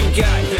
you got.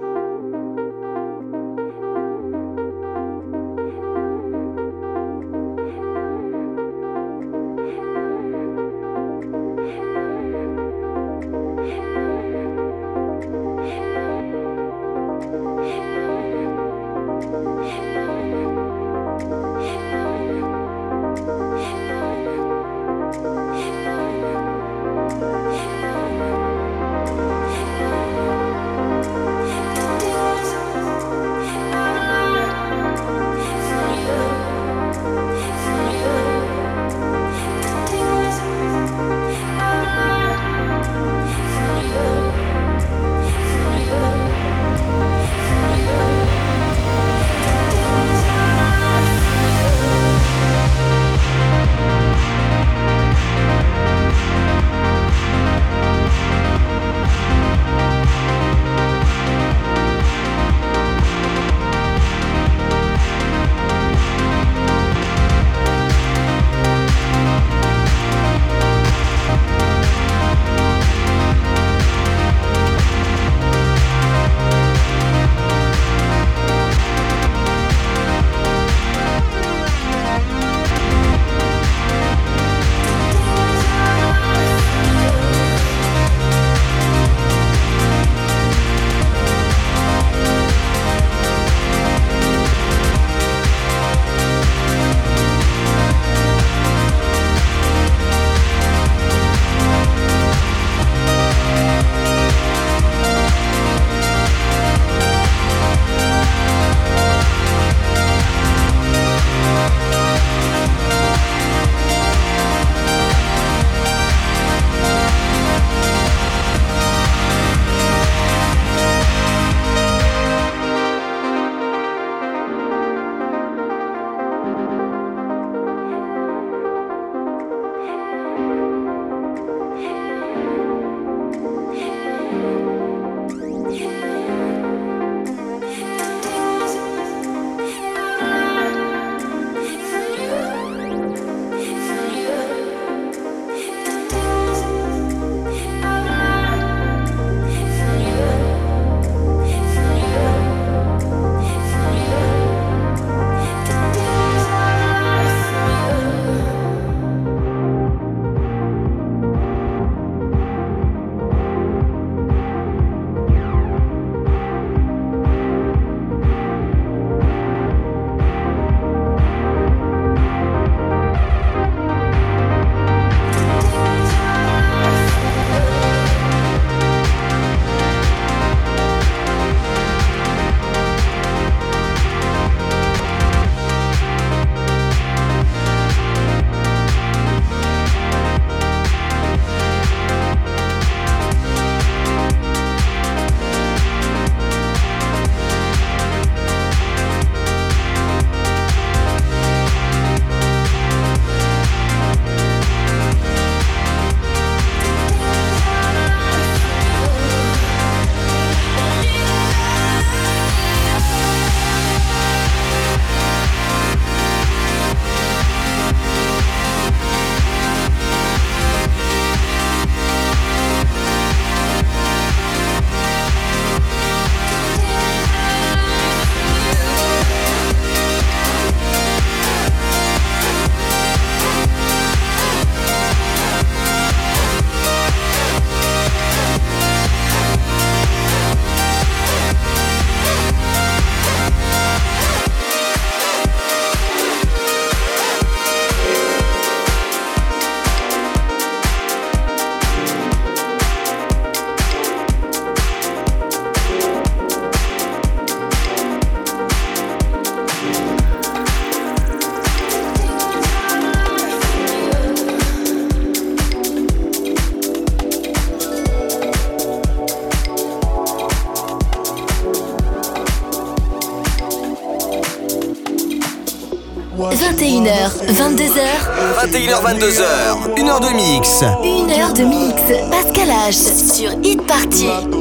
21h22h, 1h de mix. 1h de mix, Pascal H sur Hit Party.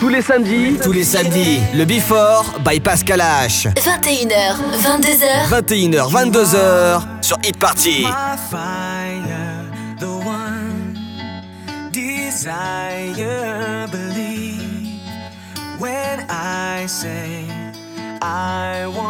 Tous les samedis. Tous les samedis. Le Before by Pascal H. 21h, 22h. 21h, 22h sur Hit Party. Desire, believe when I say I want.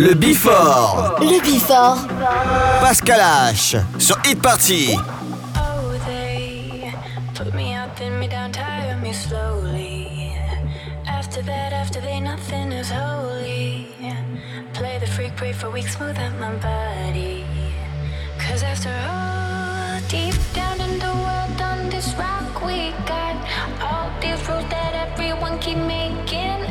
Le Bifort. Le Bifort. Pascal H. Sur Hit Party. Oh, they put me up, then me down, tire me slowly. After that, after they, nothing is holy. Play the freak, pray for weeks, smooth out my body. Cause after all, deep down in the world, on this rock, we got all these rules that everyone keep making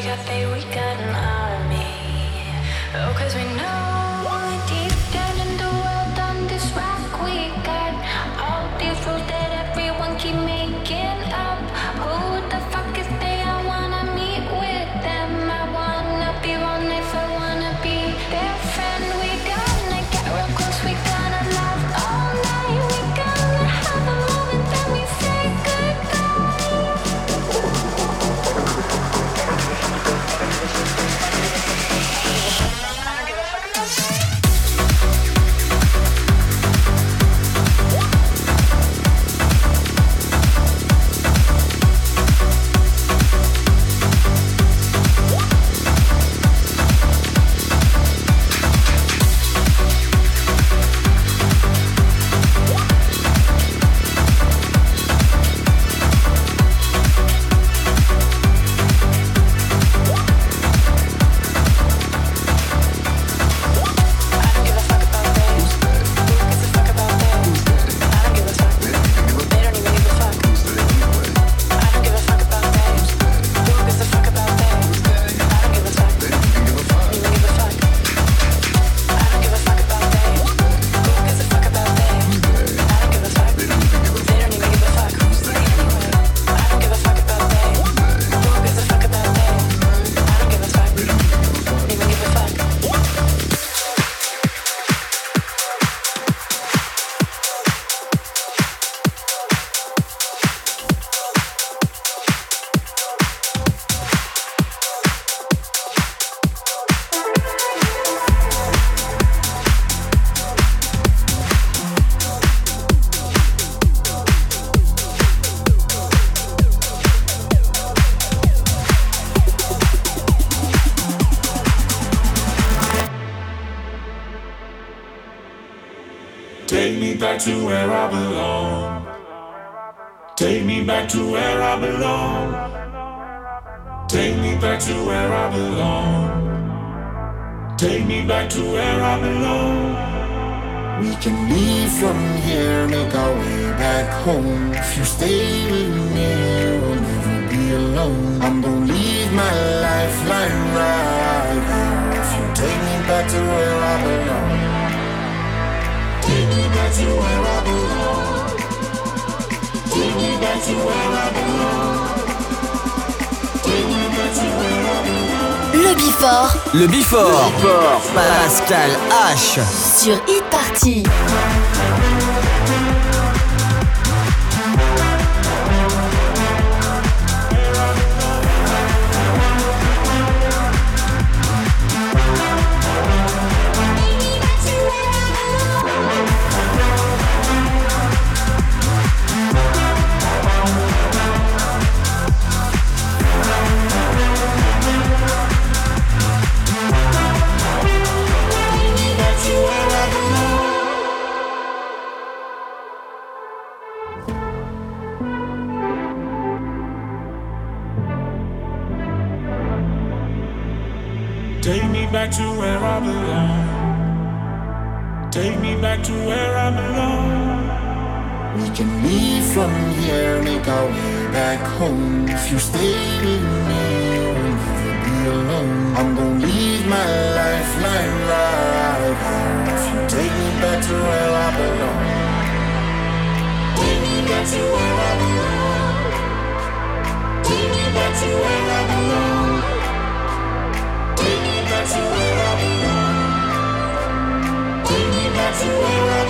we got they, we can leave from here, make our way back home. If you stay with me, we'll never be alone. I'm gonna leave my lifeline right here. If you take me back to where I belong. Take me back to where I belong. Take me back to where I belong. Take me back to where I belong. Le Bifort. Le Before. Pascal H. Sur 气。Take me back to where I belong. We can leave from here, make our way back home. If you stay with me, we'll never be alone. I'm gonna leave my lifeline right here. If you take me back to where I belong. Take me back to where I belong. Take me back to where I belong. Take me back to where I belong. Watching me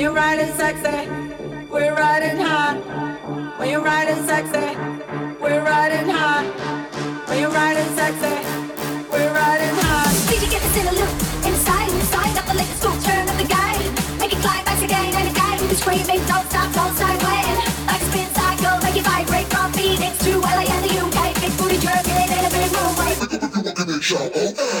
When you're riding sexy, we're riding high. When you're riding sexy, we're riding high. When you're riding sexy, we're riding high. Did you get this in a loop? Inside, inside, up the latest school, turn up the game. Make it climax again and again. You're screaming, don't stop, don't start playing. Like a spin cycle, make it vibrate from Phoenix to LA and the UK. Big booty jerking and a big move right. Did you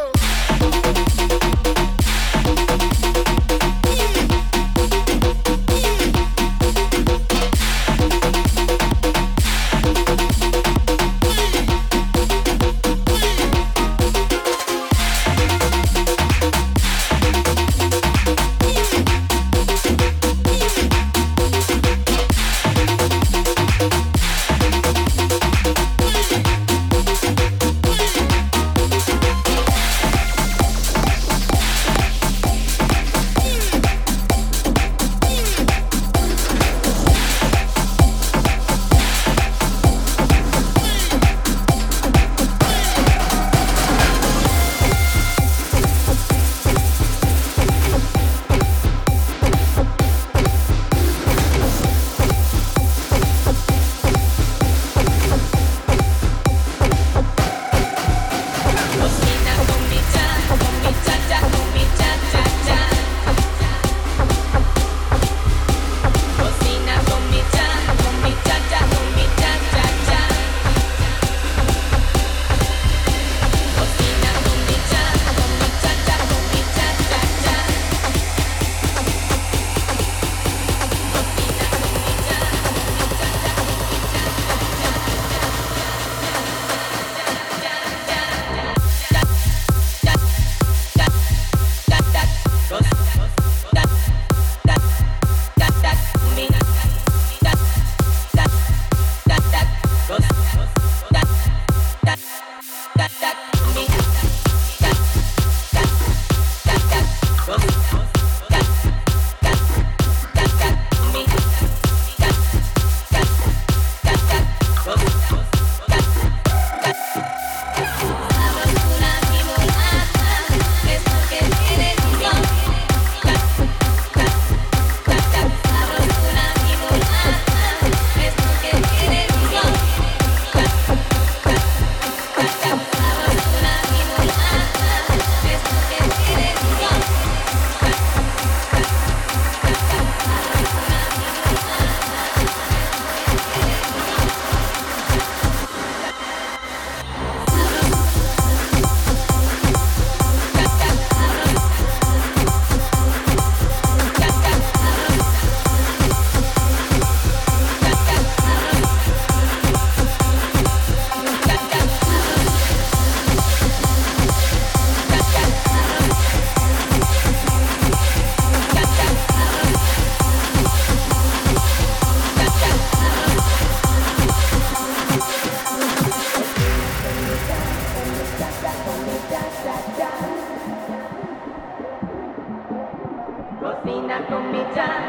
Comida,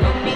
comida.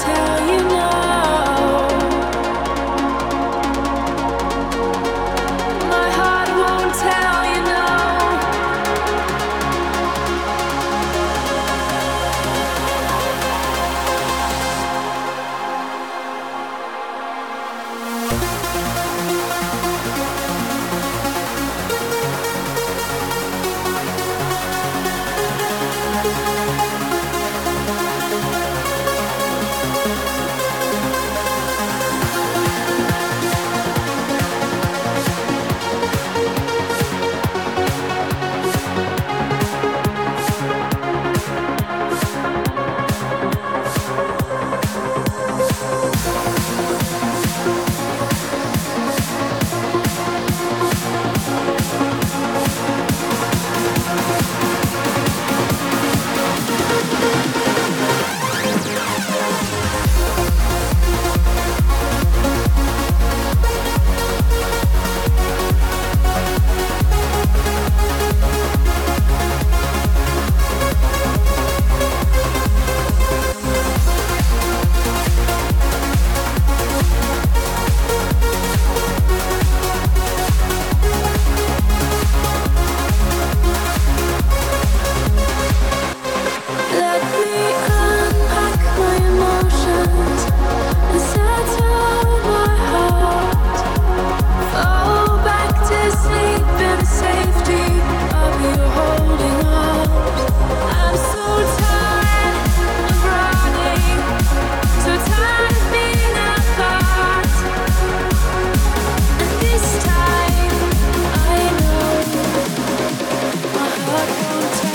tell you no.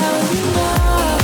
how we know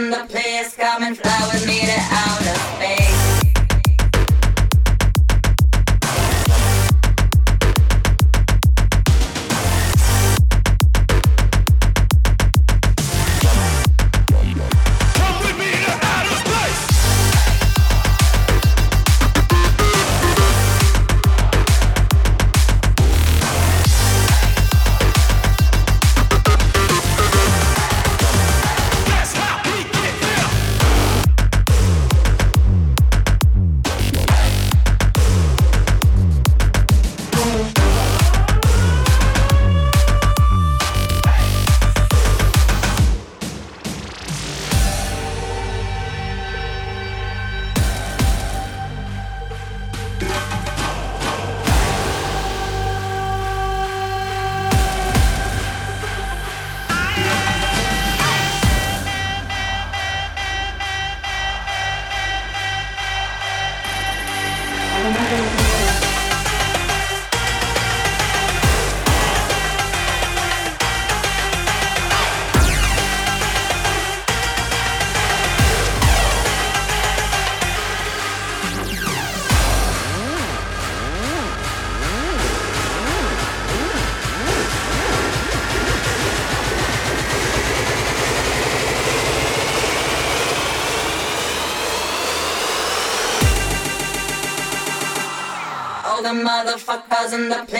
In the place come and fly the place